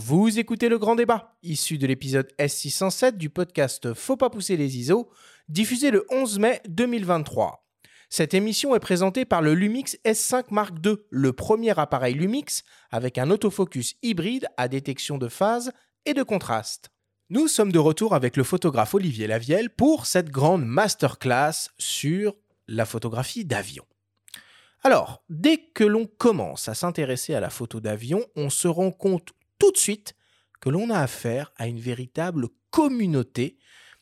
Vous écoutez le grand débat, issu de l'épisode S607 du podcast Faut pas pousser les ISO, diffusé le 11 mai 2023. Cette émission est présentée par le Lumix S5 Mark II, le premier appareil Lumix avec un autofocus hybride à détection de phase et de contraste. Nous sommes de retour avec le photographe Olivier Lavielle pour cette grande masterclass sur la photographie d'avion. Alors, dès que l'on commence à s'intéresser à la photo d'avion, on se rend compte tout de suite que l'on a affaire à une véritable communauté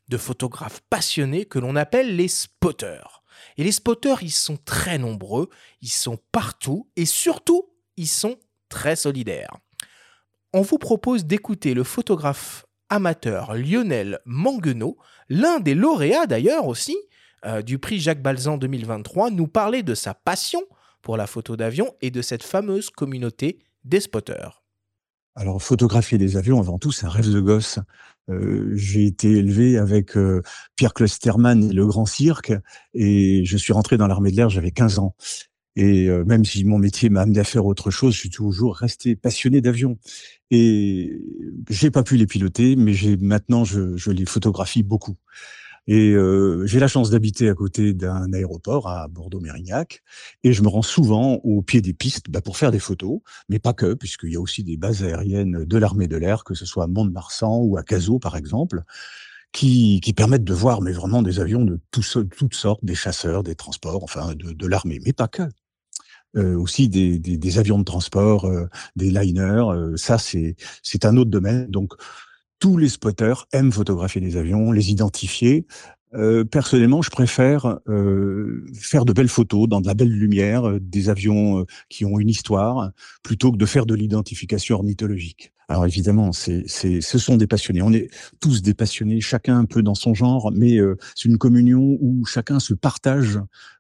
de photographes passionnés que l'on appelle les spotters. Et les spotters, ils sont très nombreux, ils sont partout et surtout, ils sont très solidaires. On vous propose d'écouter le photographe amateur Lionel Manguenot, l'un des lauréats d'ailleurs aussi euh, du prix Jacques Balzan 2023, nous parler de sa passion pour la photo d'avion et de cette fameuse communauté des spotters. Alors, photographier des avions, avant tout, c'est un rêve de gosse. Euh, j'ai été élevé avec euh, Pierre Klosterman et le Grand Cirque, et je suis rentré dans l'armée de l'air, j'avais 15 ans. Et euh, même si mon métier m'a amené à faire autre chose, je suis toujours resté passionné d'avions. Et j'ai pas pu les piloter, mais j'ai maintenant je, je les photographie beaucoup. Et euh, j'ai la chance d'habiter à côté d'un aéroport à Bordeaux-Mérignac, et je me rends souvent au pied des pistes bah, pour faire des photos, mais pas que, puisqu'il y a aussi des bases aériennes de l'armée de l'air, que ce soit à Mont-de-Marsan ou à Cazaux, par exemple, qui, qui, permettent de voir mais vraiment des avions de tout, toutes sortes, des chasseurs, des transports, enfin de, de l'armée, mais pas que. Euh, aussi des, des, des, avions de transport, euh, des liners, euh, ça c'est c'est un autre domaine. Donc tous les spotters aiment photographier des avions, les identifier. Euh, personnellement, je préfère euh, faire de belles photos dans de la belle lumière, euh, des avions qui ont une histoire, plutôt que de faire de l'identification ornithologique. Alors évidemment, c'est, c'est, ce sont des passionnés. On est tous des passionnés, chacun un peu dans son genre, mais euh, c'est une communion où chacun se partage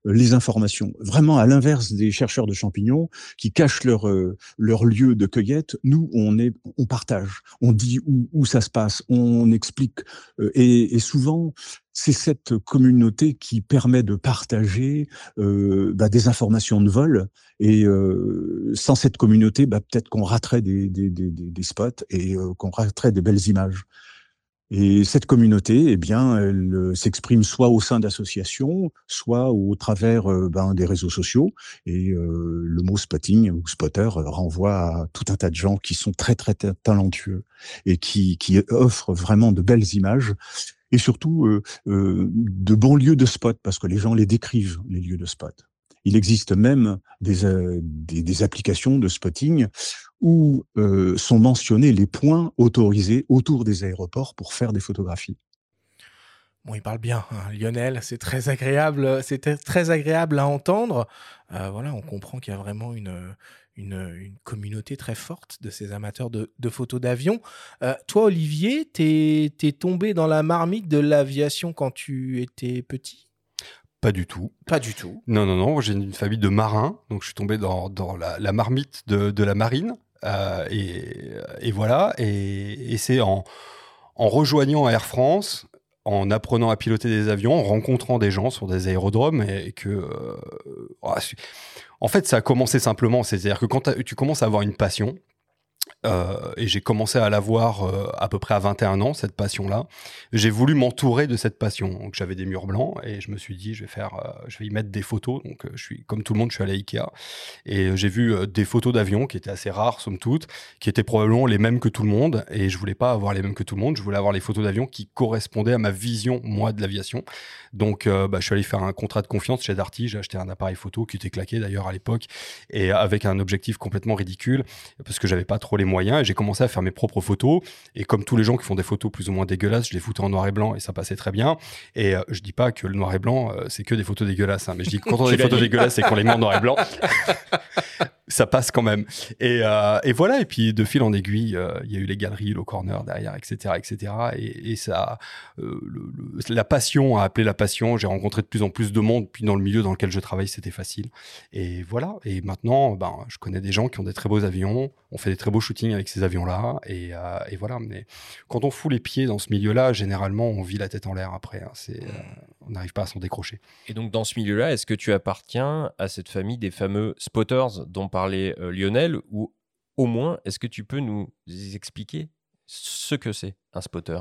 euh, les informations. Vraiment à l'inverse des chercheurs de champignons qui cachent leur euh, leur lieu de cueillette. Nous, on est, on partage, on dit où, où ça se passe, on explique, et, et souvent c'est cette communauté qui permet de partager euh, bah, des informations de vol. Et euh, sans cette communauté, bah, peut-être qu'on raterait des, des, des, des spots et euh, qu'on raterait des belles images. Et cette communauté, eh bien, elle s'exprime soit au sein d'associations, soit au travers ben, des réseaux sociaux. Et euh, le mot spotting ou spotter renvoie à tout un tas de gens qui sont très très talentueux et qui, qui offrent vraiment de belles images et surtout euh, euh, de bons lieux de spot, parce que les gens les décrivent, les lieux de spot. Il existe même des, euh, des, applications de spotting où sont mentionnés les points autorisés autour des aéroports pour faire des photographies. Bon, il parle bien, hein, Lionel. C'est très agréable, c'est très agréable à entendre. Voilà, on comprend qu'il y a vraiment une, une, une, communauté très forte de ces amateurs de, de photos d'avion. Euh, toi, Olivier, t'es es tombé dans la marmite de l'aviation quand tu étais petit? Pas du tout. Pas du tout. Non, non, non. J'ai une famille de marins, donc je suis tombé dans, dans la, la, marmite de, de la marine. Euh, et, et, voilà. Et, et c'est en, en rejoignant Air France en apprenant à piloter des avions, en rencontrant des gens sur des aérodromes et que euh, en fait ça a commencé simplement, c'est-à-dire que quand tu commences à avoir une passion, euh, et j'ai commencé à l'avoir euh, à peu près à 21 ans, cette passion-là. J'ai voulu m'entourer de cette passion. Donc j'avais des murs blancs et je me suis dit, je vais faire, euh, je vais y mettre des photos. Donc euh, je suis, comme tout le monde, je suis allé à Ikea et j'ai vu des photos d'avions qui étaient assez rares, somme toute, qui étaient probablement les mêmes que tout le monde. Et je voulais pas avoir les mêmes que tout le monde. Je voulais avoir les photos d'avions qui correspondaient à ma vision, moi, de l'aviation. Donc bah, je suis allé faire un contrat de confiance chez Darty. J'ai acheté un appareil photo qui était claqué d'ailleurs à l'époque et avec un objectif complètement ridicule parce que j'avais pas trop les moyens et j'ai commencé à faire mes propres photos. Et comme tous les gens qui font des photos plus ou moins dégueulasses je les foutais en noir et blanc et ça passait très bien. Et euh, je dis pas que le noir et blanc euh, c'est que des photos dégueulasses hein, mais je dis que quand on a des photos dégueulasses et qu'on les met en noir et blanc ça passe quand même. Et, euh, et, voilà et puis de fil en aiguille euh, il y a eu les galeries le corner derrière etc etc et, et ça euh, le, le, la passion a appelé la passion. J'ai rencontré de plus en plus de monde puis dans le milieu dans lequel je travaille c'était facile. Et voilà. Et maintenant ben je connais des gens qui ont des très beaux avions. On fait des très beaux shootings avec ces avions là et, et voilà. Mais quand on fout les pieds dans ce milieu là généralement on vit la tête en l'air après hein, c'est euh, on n'arrive pas à s'en décrocher. Et donc dans ce milieu là est-ce que tu appartiens à cette famille des fameux spotters dont parlait euh, Lionel ou au moins, est-ce que tu peux nous expliquer ce que c'est un spotter?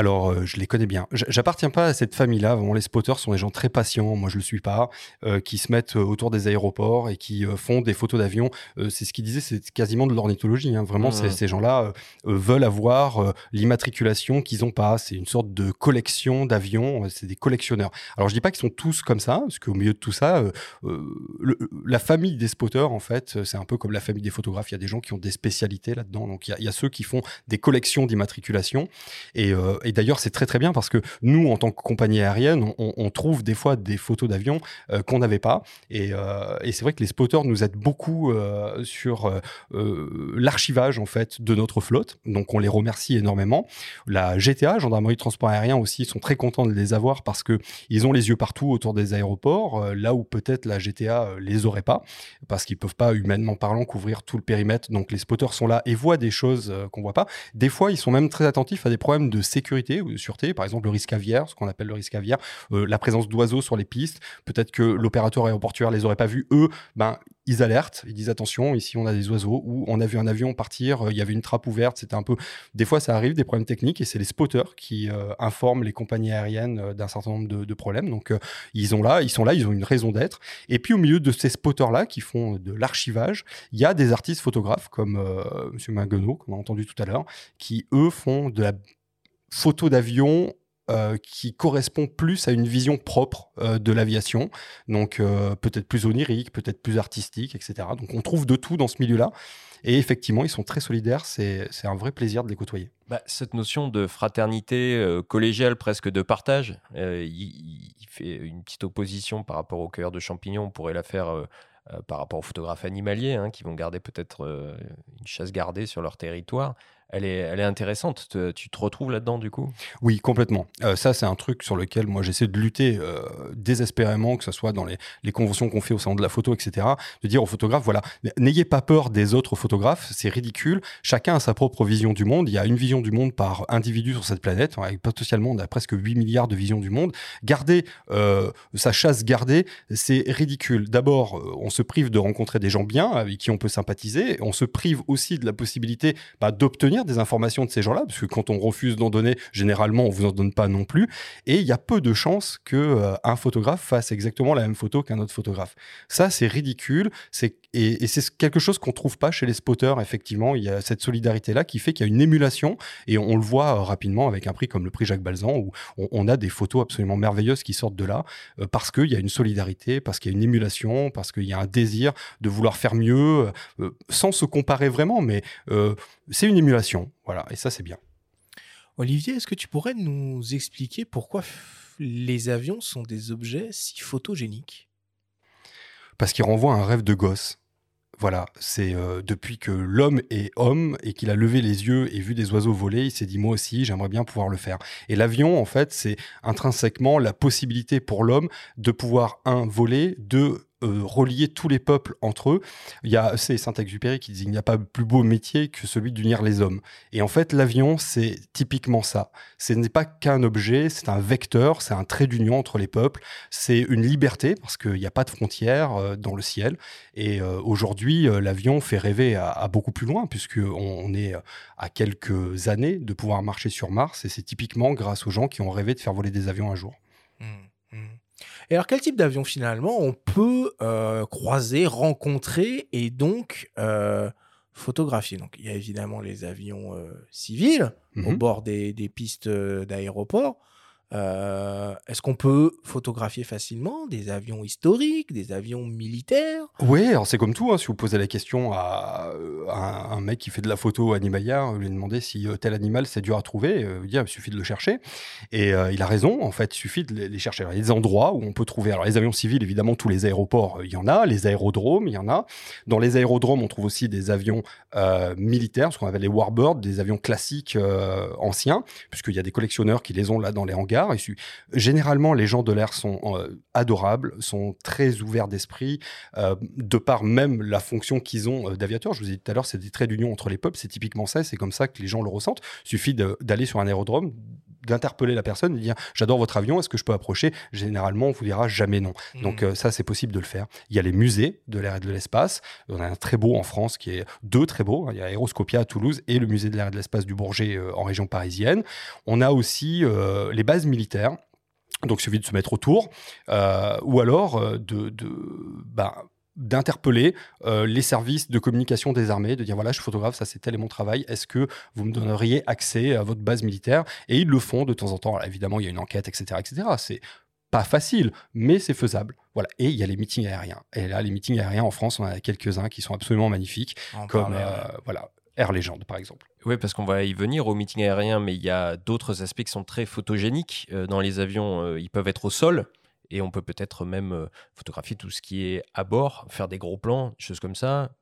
Alors, euh, je les connais bien. J'appartiens pas à cette famille-là. Vraiment, les spotters sont des gens très patients. Moi, je le suis pas. Euh, qui se mettent euh, autour des aéroports et qui font des photos d'avions. c'est ce qu'ils disaient, c'est quasiment de l'ornithologie. Hein. Vraiment, mmh. ces gens-là veulent avoir l'immatriculation qu'ils ont pas. C'est une sorte de collection d'avions. C'est des collectionneurs. Alors, je dis pas qu'ils sont tous comme ça, parce qu'au milieu de tout ça, la famille des spotters, en fait, c'est un peu comme la famille des photographes. Il y a des gens qui ont des spécialités là-dedans. Donc, il y, a ceux qui font des collections d'immatriculation et et d'ailleurs, c'est très très bien parce que nous, en tant que compagnie aérienne, on, trouve des fois des photos d'avions euh, qu'on n'avait pas. Euh, et, c'est vrai que les spotters nous aident beaucoup euh, sur l'archivage en fait de notre flotte. Donc on les remercie énormément. La GTA, Gendarmerie de Transport Aérien aussi, sont très contents de les avoir parce que ils ont les yeux partout autour des aéroports, là où peut-être la GTA les aurait pas, parce qu'ils peuvent pas humainement parlant couvrir tout le périmètre. Donc les spotters sont là et voient des choses qu'on voit pas. Des fois, ils sont même très attentifs à des problèmes de sécurité ou de sûreté, par exemple le risque aviaire, ce qu'on appelle le risque aviaire, euh, la présence d'oiseaux sur les pistes, peut-être que l'opérateur aéroportuaire les aurait pas vus, eux, ben ils alertent, ils disent attention, ici on a des oiseaux, ou on a vu un avion partir, euh, il y avait une trappe ouverte, c'était un peu... Des fois ça arrive, des problèmes techniques, et c'est les spotters qui euh, informent les compagnies aériennes d'un certain nombre de, problèmes. Donc ils, ont là, ils sont là, ils ont une raison d'être. Et puis au milieu de ces spotters-là qui font de l'archivage, il y a des artistes photographes comme M. Maguenot, qu'on a entendu tout à l'heure, qui eux font de la photo d'avion euh, qui correspond plus à une vision propre euh, de l'aviation, donc euh, peut-être plus onirique, peut-être plus artistique, etc. Donc on trouve de tout dans ce milieu-là. Et effectivement, ils sont très solidaires, c'est un vrai plaisir de les côtoyer. Bah, cette notion de fraternité collégiale, presque de partage, il, fait une petite opposition par rapport au cueilleur de champignons, on pourrait la faire par rapport aux photographes animaliers, hein, qui vont garder peut-être une chasse gardée sur leur territoire elle est, elle est intéressante. Tu te retrouves là-dedans, du coup? Oui, complètement. Euh, ça, c'est un truc sur lequel moi j'essaie de lutter euh, désespérément, que ce soit dans les, conventions qu'on fait au sein de la photo, etc. De dire aux photographes, voilà, n'ayez pas peur des autres photographes, c'est ridicule. Chacun a sa propre vision du monde. Il y a une vision du monde par individu sur cette planète. Potentiellement, on a presque 8 milliards de visions du monde. Garder euh, sa chasse gardée, c'est ridicule. D'abord, on se prive de rencontrer des gens bien avec qui on peut sympathiser. On se prive aussi de la possibilité bah, d'obtenir des informations de ces gens-là, parce que quand on refuse d'en donner, généralement, on vous en donne pas non plus. Et il y a peu de chances que euh, un photographe fasse exactement la même photo qu'un autre photographe. Ça, c'est ridicule. C'est et, c'est quelque chose qu'on trouve pas chez les spotters. Effectivement, il y a cette solidarité-là qui fait qu'il y a une émulation, et on, le voit euh, rapidement avec un prix comme le prix Jacques Balzan, où on, a des photos absolument merveilleuses qui sortent de là, euh, parce qu'il y a une solidarité, parce qu'il y a une émulation, parce qu'il y a un désir de vouloir faire mieux, sans se comparer vraiment, mais c'est une émulation, voilà, et ça c'est bien. Olivier, est-ce que tu pourrais nous expliquer pourquoi les avions sont des objets si photogéniques? Parce qu'ils renvoient un rêve de gosse. Voilà, c'est euh, depuis que l'homme est homme et qu'il a levé les yeux et vu des oiseaux voler, il s'est dit moi aussi, j'aimerais bien pouvoir le faire. Et l'avion, en fait, c'est intrinsèquement la possibilité pour l'homme de pouvoir, un, voler, deux, euh, relier tous les peuples entre eux. Il y a, c'est Saint-Exupéry qui dit il n'y a pas plus beau métier que celui d'unir les hommes. Et en fait, l'avion, c'est typiquement ça. Ce n'est pas qu'un objet, c'est un vecteur, c'est un trait d'union entre les peuples, c'est une liberté parce qu'il n'y a pas de frontières euh, dans le ciel. Et euh, aujourd'hui, l'avion fait rêver à, beaucoup plus loin puisqu'on on est à quelques années de pouvoir marcher sur Mars et c'est typiquement grâce aux gens qui ont rêvé de faire voler des avions un jour. Mmh. Et alors, quel type d'avion finalement on peut euh, croiser, rencontrer et donc euh, photographier? Donc, il y a évidemment les avions euh, civils au mmh bord des, des pistes d'aéroport. Euh, est-ce qu'on peut photographier facilement des avions historiques, des avions militaires? Oui, alors c'est comme tout. Hein. si vous posez la question à, un mec qui fait de la photo animalière, vous lui demandez si euh, tel animal c'est dur à trouver, euh, il suffit de le chercher. Et il a raison, en fait, il suffit de les chercher. il y a des endroits où on peut trouver. Alors les avions civils, évidemment, tous les aéroports, il y en a. Les aérodromes, il y en a. Dans les aérodromes, on trouve aussi des avions militaires, ce qu'on appelle les warbirds, des avions classiques anciens, puisqu'il y a des collectionneurs qui les ont là dans les hangars Généralement, les gens de l'air sont euh, adorables, sont très ouverts d'esprit, euh, de par même la fonction qu'ils ont euh, d'aviateur. Je vous ai dit tout à l'heure, c'est des traits d'union entre les peuples, c'est typiquement ça, c'est comme ça que les gens le ressentent. Il suffit d'aller sur un aérodrome, d'interpeller la personne de dire j'adore votre avion, est-ce que je peux approcher? Généralement, on vous dira jamais non. Mmh. Donc euh, ça, c'est possible de le faire. Il y a les musées de l'air et de l'espace. On a un très beau en France qui est deux très beaux. Il y a Aéroscopia à Toulouse et le musée de l'air et de l'espace du Bourget euh, en région parisienne. On a aussi euh, les bases militaires. Donc, il suffit de se mettre autour, euh, ou alors de, de ben, d'interpeller euh, les services de communication des armées, de dire voilà, je suis photographe, ça c'est tel est mon travail, est-ce que vous me donneriez accès à votre base militaire? Et ils le font de temps en temps. Alors, évidemment, il y a une enquête, etc., etc. C'est pas facile, mais c'est faisable. Voilà. Et il y a les meetings aériens. Et là, les meetings aériens en France, on en a quelques-uns qui sont absolument magnifiques, On comme parlait, euh, voilà, Air Legend par exemple. Oui, parce qu'on va y venir au meeting aérien, mais il y a d'autres aspects qui sont très photogéniques. Euh, dans les avions, euh, ils peuvent être au sol, et on peut peut-être même euh, photographier tout ce qui est à bord, faire des gros plans, choses comme ça.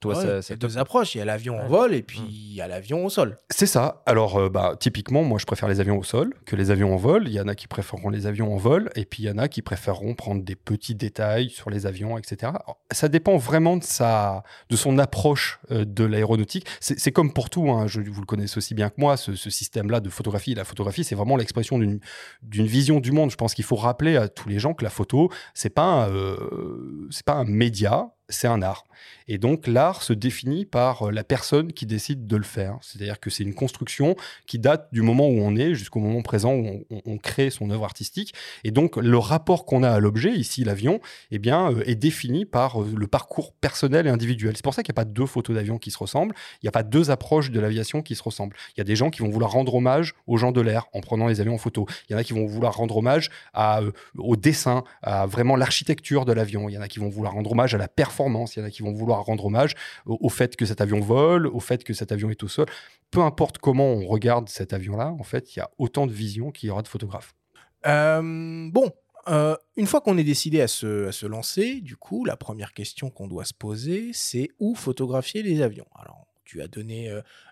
Toi, Ouais, ça, deux approches. Il y a l'avion en vol et puis Mm. il y a l'avion au sol. C'est ça. Alors, euh, bah, typiquement, moi, je préfère les avions au sol que les avions en vol. Il y en a qui préféreront les avions en vol, et puis il y en a qui préféreront prendre des petits détails sur les avions, etc. Alors, ça dépend vraiment de sa, de son approche euh, de l'aéronautique. C'est comme pour tout. hein. Je, vous le connaissez aussi bien que moi. Ce, ce système-là de photographie, la photographie, c'est vraiment l'expression d'une d'une vision du monde. Je pense qu'il faut rappeler à tous les gens que la photo, c'est pas euh, c'est pas un média, c'est un art. Et donc l'art se définit par euh, la personne qui décide de le faire. C'est-à-dire que c'est une construction qui date du moment où on est jusqu'au moment présent où on, crée son œuvre artistique. Et donc le rapport qu'on a à l'objet, ici l'avion, eh bien, euh, est défini par euh, le parcours personnel et individuel. C'est pour ça qu'il n'y a pas deux photos d'avion qui se ressemblent. Il n'y a pas deux approches de l'aviation qui se ressemblent. Il y a des gens qui vont vouloir rendre hommage aux gens de l'air en prenant les avions en photo. Il y en a qui vont vouloir rendre hommage au dessin, à vraiment l'architecture de l'avion. Il y en a qui vont vouloir rendre hommage à la performance. Il y en a qui vont vouloir rendre hommage au, fait que cet avion vole, au fait que cet avion est au sol. Peu importe comment on regarde cet avion-là, en fait, il y a autant de visions qu'il y aura de photographes. Euh, bon, euh, une fois qu'on est décidé à se, lancer, du coup, la première question qu'on doit se poser, c'est où photographier les avions? Alors, tu as donné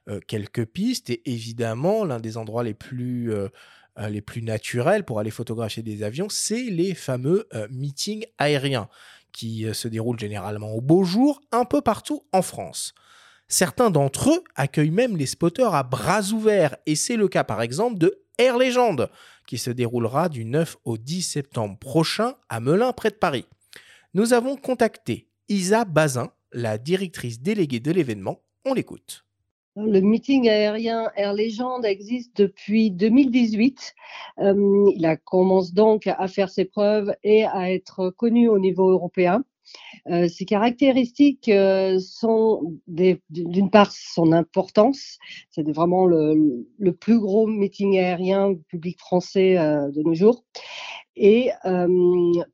euh, quelques pistes et évidemment, l'un des endroits les plus, naturels pour aller photographier des avions, c'est les fameux meetings aériens qui euh, se déroulent généralement au beau jour un peu partout en France. Certains d'entre eux accueillent même les spotters à bras ouverts et c'est le cas par exemple de Air Legend qui se déroulera du 9 au 10 septembre prochain à Melun près de Paris. Nous avons contacté Isa Bazin, la directrice déléguée de l'événement. On l'écoute. Le meeting aérien Air Legend existe depuis 2018. Euh, il commence donc à faire ses preuves et à être connu au niveau européen. Euh, ses caractéristiques euh, sont d'une part son importance, c'est vraiment le, plus gros meeting aérien public français de nos jours, et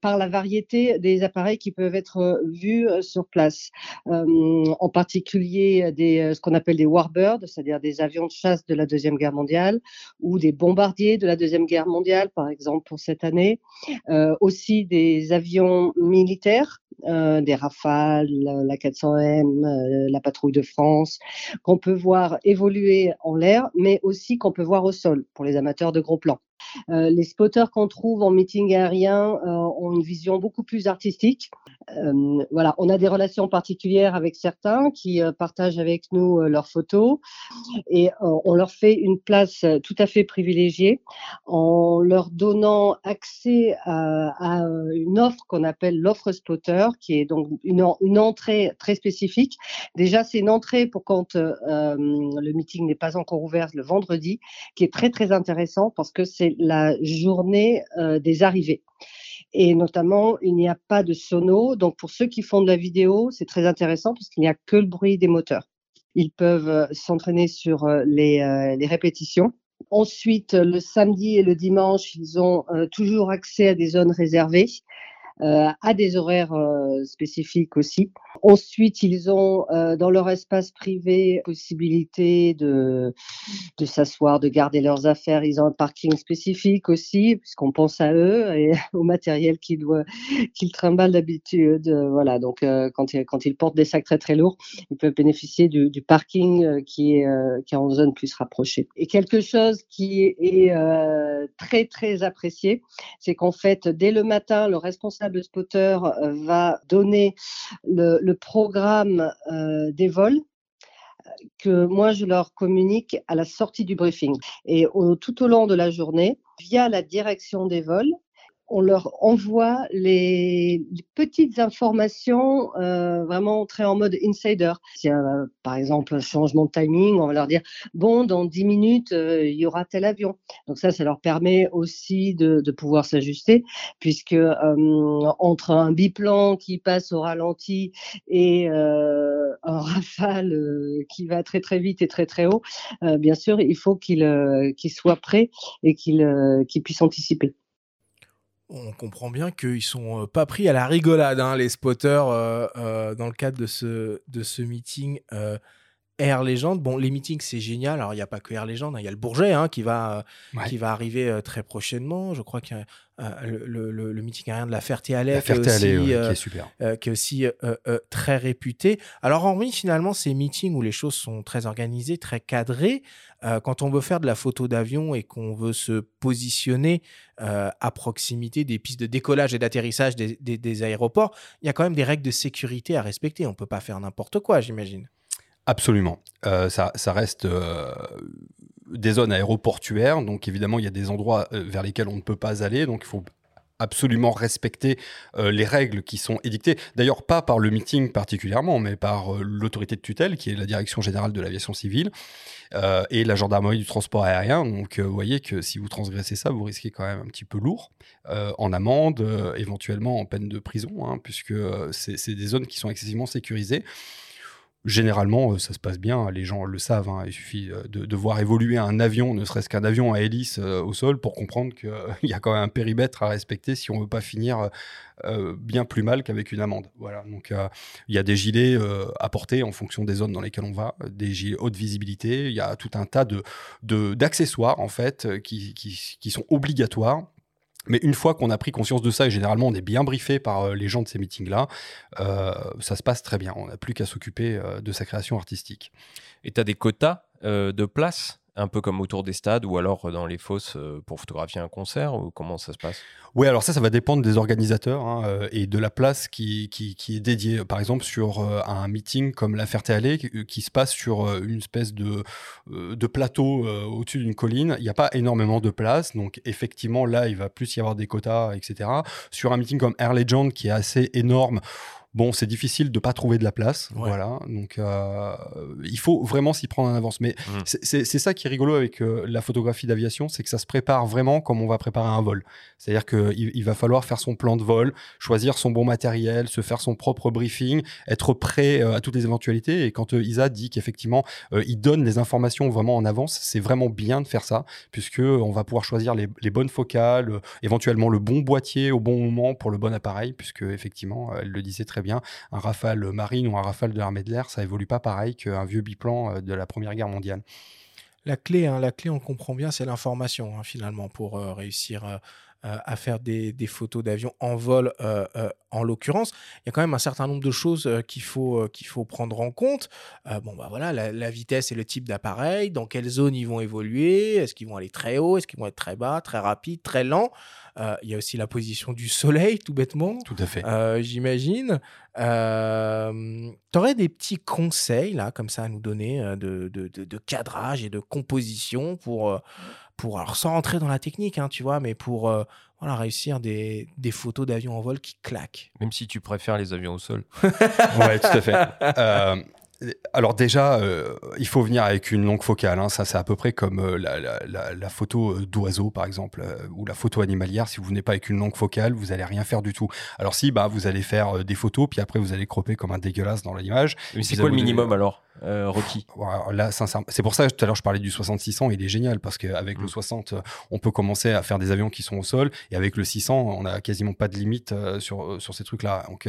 par la variété des appareils qui peuvent être vus sur place, en particulier ce qu'on appelle des warbirds, c'est-à-dire des avions de chasse de la Deuxième Guerre mondiale, ou des bombardiers de la Deuxième Guerre mondiale, par exemple pour cette année, aussi des avions militaires, des Rafales, la la 400M, euh, la patrouille de France, qu'on peut voir évoluer en l'air, mais aussi qu'on peut voir au sol pour les amateurs de gros plans. Euh, les spotters qu'on trouve en meeting aérien euh, ont une vision beaucoup plus artistique. Euh, voilà, on a des relations particulières avec certains qui partagent avec nous leurs photos et on leur fait une place tout à fait privilégiée en leur donnant accès à, une offre qu'on appelle l'offre spotter, qui est donc une, une entrée très spécifique. Déjà, c'est une entrée pour quand le meeting n'est pas encore ouvert le vendredi, qui est très très intéressant parce que c'est la journée euh, des arrivées. Et notamment, il n'y a pas de sono. Donc, pour ceux qui font de la vidéo, c'est très intéressant parce qu'il n'y a que le bruit des moteurs. Ils peuvent euh, s'entraîner sur euh, les, répétitions. Ensuite, le samedi et le dimanche, ils ont toujours accès à des zones réservées, euh, à des horaires euh, spécifiques aussi. Ensuite, ils ont euh, dans leur espace privé possibilité de, de s'asseoir, de garder leurs affaires. Ils ont un parking spécifique aussi, puisqu'on pense à eux et au matériel qu'ils qu'ils trimballent d'habitude. Euh, Voilà, donc euh, quand, ils, quand ils portent des sacs très très lourds, ils peuvent bénéficier du, du parking euh, qui, est, qui est en zone plus rapprochée. Et quelque chose qui est très très apprécié, c'est qu'en fait, dès le matin, le responsable spotter euh, va donner le, le programme euh, des vols que moi, je leur communique à la sortie du briefing. Et tout au long de la journée, via la direction des vols, on leur envoie les, petites informations euh, vraiment très en mode insider. A par exemple un changement de timing, on va leur dire bon, dans 10 minutes, euh, il y aura tel avion. Donc ça, ça leur permet aussi de, pouvoir s'ajuster, puisque euh, entre un biplan qui passe au ralenti et un rafale qui va très très vite et très très haut, bien sûr, il faut qu'ils soient prêts et qu'ils puissent anticiper on comprend bien qu'ils sont euh, pas pris à la rigolade, hein, les spotters, euh, euh, dans le cadre de ce, de ce meeting Air Legend. Bon, les meetings, c'est génial. Alors, il n'y a pas que Air Legend, hein. il y a le Bourget hein, qui, va, qui va arriver très prochainement. Je crois que le, le, meeting aérien de la Ferté-Alais, qui, est super. qui est aussi très réputé. Alors, hormis finalement ces meetings où les choses sont très organisées, très cadrées, quand on veut faire de la photo d'avion et qu'on veut se positionner à proximité des pistes de décollage et d'atterrissage des, des, aéroports, il y a quand même des règles de sécurité à respecter. On ne peut pas faire n'importe quoi, j'imagine. Absolument. Euh, ça, reste euh, des zones aéroportuaires, donc évidemment il y a des endroits euh, vers lesquels on ne peut pas aller, donc il faut absolument respecter les règles qui sont édictées. D'ailleurs, pas par le meeting particulièrement, mais par l'autorité de tutelle, qui est la Direction générale de l'aviation civile, et la gendarmerie du transport aérien. Donc, vous voyez que si vous transgressez ça, vous risquez quand même un petit peu lourd, en amende, éventuellement en peine de prison, hein, puisque c'est des zones qui sont excessivement sécurisées. Généralement, euh, ça se passe bien, les gens le savent. Hein. il suffit euh, de, voir évoluer un avion, ne serait-ce qu'un avion à hélice euh, au sol, pour comprendre qu'il y a quand même un périmètre à respecter si on ne veut pas finir bien plus mal qu'avec une amende. Voilà. Donc, il y a des gilets à porter en fonction des zones dans lesquelles on va, des gilets haute visibilité. Il y a tout un tas de d'accessoires en fait qui, qui sont obligatoires mais une fois qu'on a pris conscience de ça, et généralement on est bien briefé par euh, les gens de ces meetings-là, euh, ça se passe très bien. On n'a plus qu'à s'occuper euh, de sa création artistique. Et tu as des quotas de place? Un peu comme autour des stades ou alors dans les fosses pour photographier un concert ou comment ça se passe? Oui, alors ça, ça va dépendre des organisateurs hein, et de la place qui, qui, est dédiée. Par exemple, sur un meeting comme la Ferté-Allée qui, se passe sur une espèce de, de plateau au-dessus d'une colline, il n'y a pas énormément de place. Donc, effectivement, là, il va plus y avoir des quotas, etc. Sur un meeting comme Air Legend qui est assez énorme, Bon, c'est difficile de pas trouver de la place, voilà. Donc, euh, il faut vraiment s'y prendre en avance. Mais mmh. c'est ça qui est rigolo avec euh, la photographie d'aviation, c'est que ça se prépare vraiment comme on va préparer un vol. C'est-à-dire qu'il il va falloir faire son plan de vol, choisir son bon matériel, se faire son propre briefing, être prêt euh, à toutes les éventualités. Et quand Isa dit qu'effectivement, il donne les informations vraiment en avance, c'est vraiment bien de faire ça, puisque on va pouvoir choisir les, les bonnes focales, éventuellement le bon boîtier au bon moment pour le bon appareil, puisque effectivement, elle le disait très bien, un Rafale Marine ou un Rafale de l'armée de l'air, ça évolue pas pareil qu'un vieux biplan euh, de la Première Guerre mondiale. La clé, hein, la clé, on comprend bien, c'est l'information hein, finalement pour euh, réussir euh, à faire des, photos d'avion en vol. en l'occurrence, il y a quand même un certain nombre de choses qu'il faut qu'il faut prendre en compte. bon bah voilà, la, la, vitesse et le type d'appareil, dans quelle zone ils vont évoluer, est-ce qu'ils vont aller très haut, est-ce qu'ils vont être très bas, très rapide, très lent. Euh, il y a aussi la position du soleil, tout bêtement. Tout à fait. Euh, j'imagine. Euh, tu aurais des petits conseils, là, comme ça, à nous donner de, de, de, cadrage et de composition pour, pour alors sans rentrer dans la technique, hein, tu vois, mais pour voilà, réussir des, des photos d'avions en vol qui claquent. Même si tu préfères les avions au sol. ouais, tout à fait. Alors déjà, euh, il faut venir avec une longue focale. Hein. Ça, c'est à peu près comme euh, la, photo euh, d'oiseau, par exemple, ou la photo animalière. Si vous venez pas avec une longue focale, vous allez rien faire du tout. Alors si, bah, vous allez faire des photos, puis après, vous allez cropper comme un dégueulasse dans l'image. Mais c'est quoi le minimum alors Rocky Là, c'est pour ça tout à l'heure je parlais du 6600, il est génial parce qu'avec le 60, mm. on peut commencer à faire des avions qui sont au sol, et avec le 600, on a quasiment pas de limite sur, sur ces trucs-là. Donc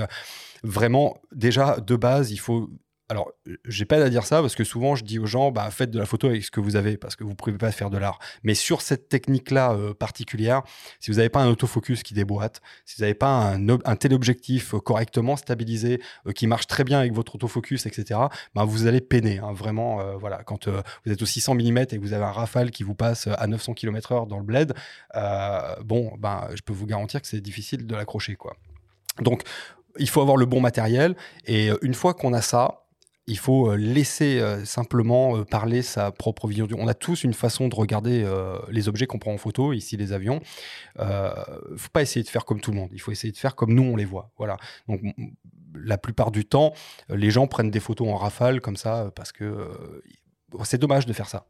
vraiment, déjà de base, il faut alors, j'ai pas à dire ça parce que souvent je dis aux gens, bah, faites de la photo avec ce que vous avez parce que vous pouvez pas faire de l'art. Mais sur cette technique-là euh, particulière, si vous n'avez pas un autofocus qui déboîte, si vous n'avez pas un, un téléobjectif euh, correctement stabilisé, euh, qui marche très bien avec votre autofocus, etc., bah, vous allez peiner. Hein, vraiment, voilà, quand vous êtes au 600 mm et que vous avez un rafale qui vous passe à 900 km/h dans le bled, bon, ben, je peux vous garantir que c'est difficile de l'accrocher, quoi. Donc, il faut avoir le bon matériel et une fois qu'on a ça, Il faut euh, laisser euh, simplement euh, parler sa propre vision. On a tous une façon de regarder les objets qu'on prend en photo, ici les avions. Il ne faut pas essayer de faire comme tout le monde. Il faut essayer de faire comme nous on les voit. Voilà. Donc la plupart du temps, les gens prennent des photos en rafale comme ça parce que c'est dommage de faire ça.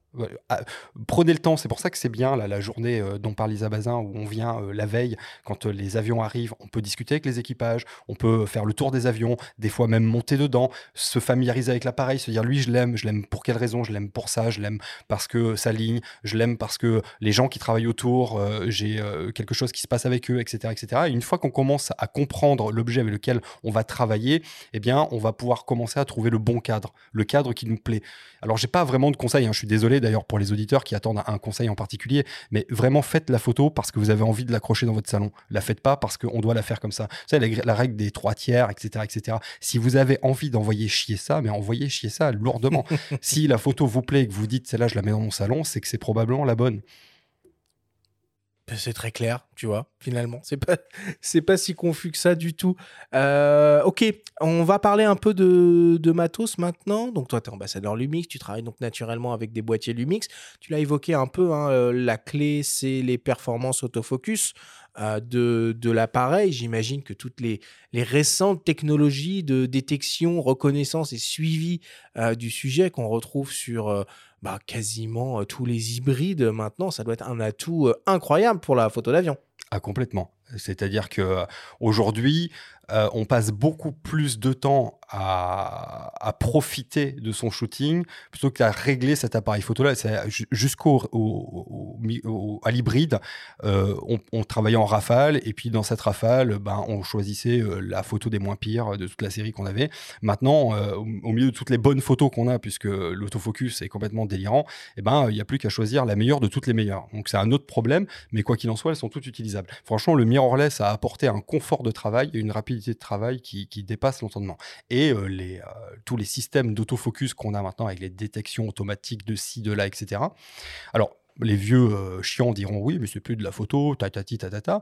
Ah, prenez le temps, c'est pour ça que c'est bien la journée euh, dont parle Lisa Bazin où on vient euh, la veille quand euh, les avions arrivent, on peut discuter avec les équipages, on peut faire le tour des avions, des fois même monter dedans, se familiariser avec l'appareil, se dire lui je l'aime, je l'aime pour quelle raison, je l'aime pour ça, je l'aime parce que ça ligne, je l'aime parce que les gens qui travaillent autour, j'ai quelque chose qui se passe avec eux, etc. etc. Et une fois qu'on commence à comprendre l'objet avec lequel on va travailler, eh bien on va pouvoir commencer à trouver le bon cadre, le cadre qui nous plaît. Alors j'ai pas vraiment de conseils, hein, je suis désolé d'ailleurs pour les auditeurs qui attendent un conseil en particulier, mais vraiment faites la photo parce que vous avez envie de l'accrocher dans votre salon. La faites pas parce qu'on doit la faire comme ça. Vous savez, la, règle des trois tiers, etc., etc. Si vous avez envie d'envoyer chier ça, mais envoyez chier ça lourdement. si la photo vous plaît et que vous dites celle-là, je la mets dans mon salon, c'est que c'est probablement la bonne. Ben, c'est très clair, tu vois, finalement. C'est pas, pas si confus que ça du tout. Euh, ok, on va parler un peu de, matos maintenant. Donc, toi, tu es ambassadeur Lumix, tu travailles donc naturellement avec des boîtiers Lumix. Tu l'as évoqué un peu, hein, euh, la clé, c'est les performances autofocus. Euh, de, l'appareil. J'imagine que toutes les, les récentes technologies de détection, reconnaissance et suivi du sujet qu'on retrouve sur bah, quasiment tous les hybrides maintenant, ça doit être un atout incroyable pour la photo d'avion. Ah, complètement. C'est-à-dire que aujourd'hui, euh, on passe beaucoup plus de temps à, profiter de son shooting plutôt qu'à régler cet appareil photo-là. Jusqu'au à l'hybride, euh, on, travaillait en rafale et puis dans cette rafale, ben, on choisissait euh, la photo des moins pires de toute la série qu'on avait. Maintenant, au, milieu de toutes les bonnes photos qu'on a, puisque l'autofocus est complètement délirant, eh ben, il n'y a plus qu'à choisir la meilleure de toutes les meilleures. Donc c'est un autre problème, mais quoi qu'il en soit, elles sont toutes utilisables. Franchement, le mirrorless a apporté un confort de travail et une rapidité de travail qui, dépasse l'entendement. Et euh, les, euh, tous les systèmes d'autofocus qu'on a maintenant avec les détections automatiques de ci, de là, etc. Alors, les vieux euh, chiants diront oui, mais c'est plus de la photo, tatati, tatata.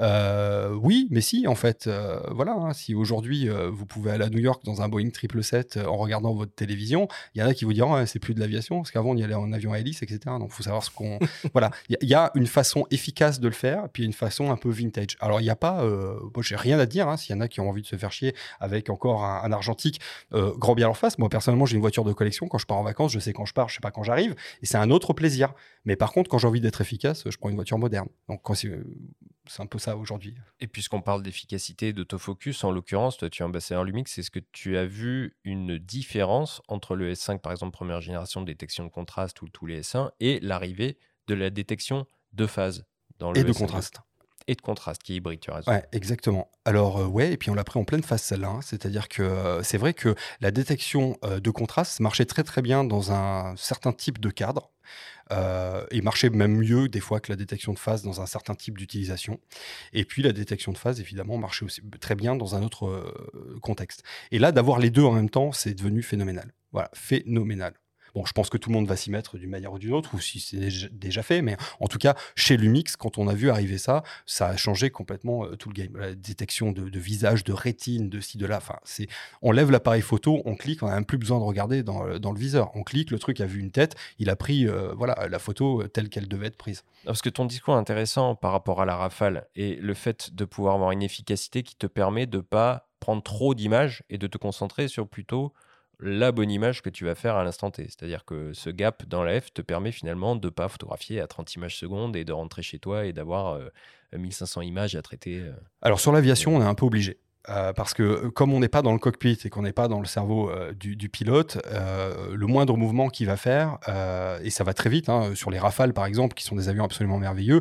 Euh, oui, mais si, en fait, euh, voilà. Hein, si aujourd'hui vous pouvez aller à New York dans un Boeing 777 en regardant votre télévision, il y en a qui vous diront c'est plus de l'aviation, parce qu'avant on y allait en avion à hélice, etc. Donc il faut savoir ce qu'on. voilà, il y, a une façon efficace de le faire, puis une façon un peu vintage. Alors il n'y a pas, moi j'ai rien à dire, hein, s'il y en a qui ont envie de se faire chier avec encore un, argentique, grand bien en face. Moi personnellement, j'ai une voiture de collection. Quand je pars en vacances, je sais quand je pars, je sais pas quand j'arrive, et c'est un autre plaisir. Mais par contre, quand j'ai envie d'être efficace, je prends une voiture moderne. Donc c'est un peu ça aujourd'hui. Et puisqu'on parle d'efficacité, d'autofocus, en l'occurrence, toi tu es ambassadeur Lumix, est-ce que tu as vu une différence entre le S5, par exemple, première génération de détection de contraste ou tous les S1, et l'arrivée de la détection de phase dans le Et de contraste et de contraste qui est hybride, tu as raison. Ouais, exactement. Alors, euh, ouais, et puis on l'a pris en pleine phase celle-là. Hein. C'est-à-dire que euh, c'est vrai que la détection euh, de contraste marchait très très bien dans un certain type de cadre. Et marchait même mieux des fois que la détection de phase dans un certain type d'utilisation. Et puis la détection de phase, évidemment, marchait aussi très bien dans un autre contexte. Et là, d'avoir les deux en même temps, c'est devenu phénoménal. Voilà, phénoménal. Bon, je pense que tout le monde va s'y mettre d'une manière ou d'une autre, ou si c'est déjà fait, mais en tout cas, chez Lumix, quand on a vu arriver ça, ça a changé complètement euh, tout le game. La détection de, visage, de rétine, de ci, de là. Enfin, on lève l'appareil photo, on clique, on n'a même plus besoin de regarder dans, euh, dans, le viseur. On clique, le truc a vu une tête, il a pris euh, voilà, la photo telle qu'elle devait être prise. Parce que ton discours est intéressant par rapport à la rafale et le fait de pouvoir avoir une efficacité qui te permet de pas prendre trop d'images et de te concentrer sur plutôt la bonne image que tu vas faire à l'instant T. C'est-à-dire que ce gap dans la F te permet finalement de ne pas photographier à 30 images secondes et de rentrer chez toi et d'avoir 1500 euh, images à traiter. Euh. Alors sur l'aviation, on est un peu obligé. Euh, parce que euh, comme on n'est pas dans le cockpit et qu'on n'est pas dans le cerveau euh, du, pilote, le moindre mouvement qu'il va faire, et ça va très vite, hein, sur les Rafales par exemple, qui sont des avions absolument merveilleux,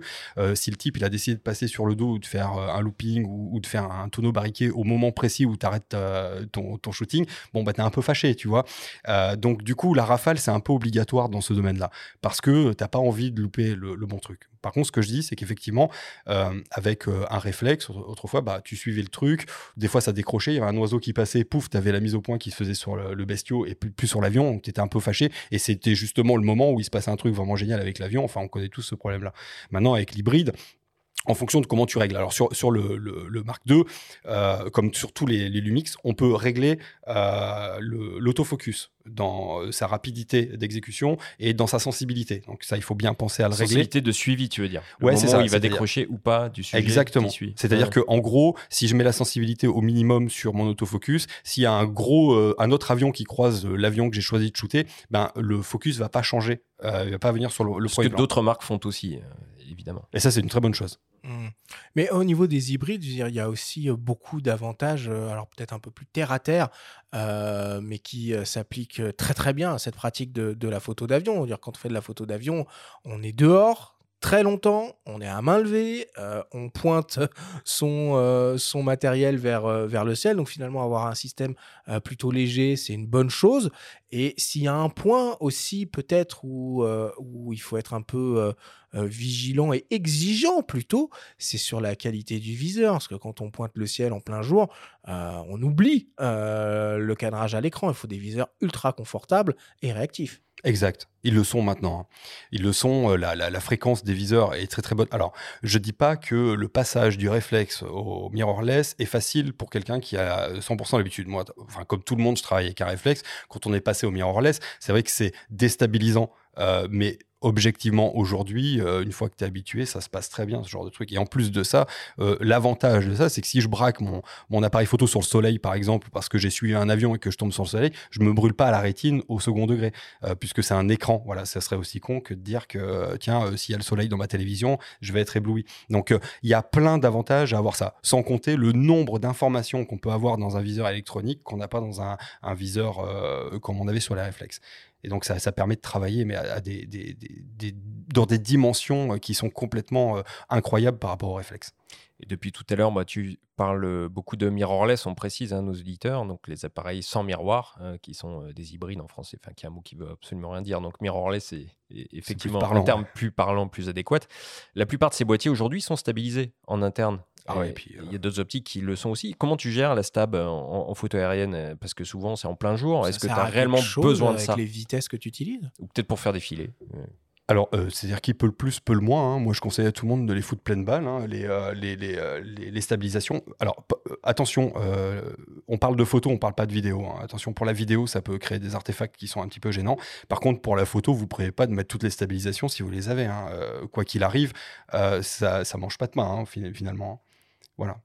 si le type il a décidé de passer sur le dos ou de faire un looping ou, de faire un tonneau barriqué au moment précis où tu arrêtes ton, shooting, bon bah t'es un peu fâché, tu vois. donc du coup, la Rafale c'est un peu obligatoire dans ce domaine-là, parce que t'as pas envie de louper le bon truc. Par contre, ce que je dis, c'est qu'effectivement, avec un réflexe, autrefois, bah, tu suivais le truc, des fois, ça décrochait. Il y avait un oiseau qui passait, pouf, tu la mise au point qui se faisait sur le, bestiau et plus, sur l'avion. Donc, tu étais un peu fâché. Et c'était justement le moment où il se passait un truc vraiment génial avec l'avion. Enfin, on connaît tous ce problème-là. Maintenant, avec l'hybride, en fonction de comment tu règles. Alors sur, sur le, le, Mark II, euh, comme sur tous les, Lumix, on peut régler euh, l'autofocus dans euh, sa rapidité d'exécution et dans sa sensibilité. Donc ça, il faut bien penser à le régler. Sensibilité de suivi, tu veux dire. ouais, c'est ça. il va décrocher ou pas du sujet. Exactement. C'est-à-dire que en gros, si je mets la sensibilité au minimum sur mon autofocus, s'il y a un gros, un autre avion qui croise l'avion que j'ai choisi de shooter, ben le focus va pas changer. il va pas venir sur le, le Ce que d'autres marques font aussi, évidemment. Et ça, c'est une très bonne chose. Mmh. Mais au niveau des hybrides, il y a aussi beaucoup d'avantages, alors peut-être un peu plus terre à terre, mais qui s'appliquent très très bien à cette pratique de, de la photo d'avion. Quand on fait de la photo d'avion, on est dehors, très longtemps, on est à main levée, euh, on pointe son, euh, son matériel vers, euh, vers le ciel. Donc finalement, avoir un système plutôt léger, c'est une bonne chose. Et s'il y a un point aussi peut-être où, où il faut être un peu vigilant et exigeant plutôt, c'est sur la qualité du viseur. Parce que quand on pointe le ciel en plein jour, on oublie le cadrage à l'écran. Il faut des viseurs ultra confortables et réactifs. Exact. Ils le sont maintenant. Hein. Ils le sont. Euh, la, la, fréquence des viseurs est très très bonne. Alors, je dis pas que le passage du réflexe au mirrorless est facile pour quelqu'un qui a 100% l'habitude. Moi, enfin, comme tout le monde, je travaille avec un réflexe. Quand on est passé au mirrorless, c'est vrai que c'est déstabilisant. Euh, mais objectivement aujourd'hui, euh, une fois que tu es habitué, ça se passe très bien, ce genre de truc. Et en plus de ça, euh, l'avantage de ça, c'est que si je braque mon, appareil photo sur le soleil, par exemple, parce que j'ai suivi un avion et que je tombe sur le soleil, je me brûle pas à la rétine au second degré, euh, puisque c'est un écran. Voilà, ça serait aussi con que de dire que, tiens, s'il y a le soleil dans ma télévision, je vais être ébloui. Donc, il y a plein d'avantages à avoir ça, sans compter le nombre d'informations qu'on peut avoir dans un viseur électronique qu'on n'a pas dans un, un viseur comme on avait sur les réflexes. Et donc, ça, ça permet de travailler, mais à, des, des, des, dans des dimensions euh, qui sont complètement euh, incroyables par rapport au réflexe. Et depuis tout à l'heure, moi, tu parles beaucoup de mirrorless, on précise, hein, nos auditeurs, donc les appareils sans miroir, hein, qui sont euh, des hybrides en français, enfin, qui est un mot qui veut absolument rien dire. Donc, mirrorless, c'est effectivement un terme plus parlant, plus adéquat. La plupart de ces boîtiers aujourd'hui sont stabilisés en interne. Ah puis, il y a euh, d'autres optiques qui le sont aussi. Comment tu gères la stab euh, en, photo aérienne? Euh, Parce que souvent, c'est en plein jour. Est-ce que tu as réellement besoin de ça? Avec les vitesses que tu utilises? Ou peut-être pour faire défiler alors, c'est-à-dire qui peut le plus, peut le moins. Hein. Moi, je conseille à tout le monde de les foutre pleine balle, hein, les, les, les, les, stabilisations. Alors, attention, on parle de photo, on parle pas de vidéo. Hein. Attention, pour la vidéo, ça peut créer des artefacts qui sont un petit peu gênants. Par contre, pour la photo, vous ne prévoyez pas de mettre toutes les stabilisations si vous les avez. quoi qu'il arrive, ça ne mange pas de main, finalement. Voilà.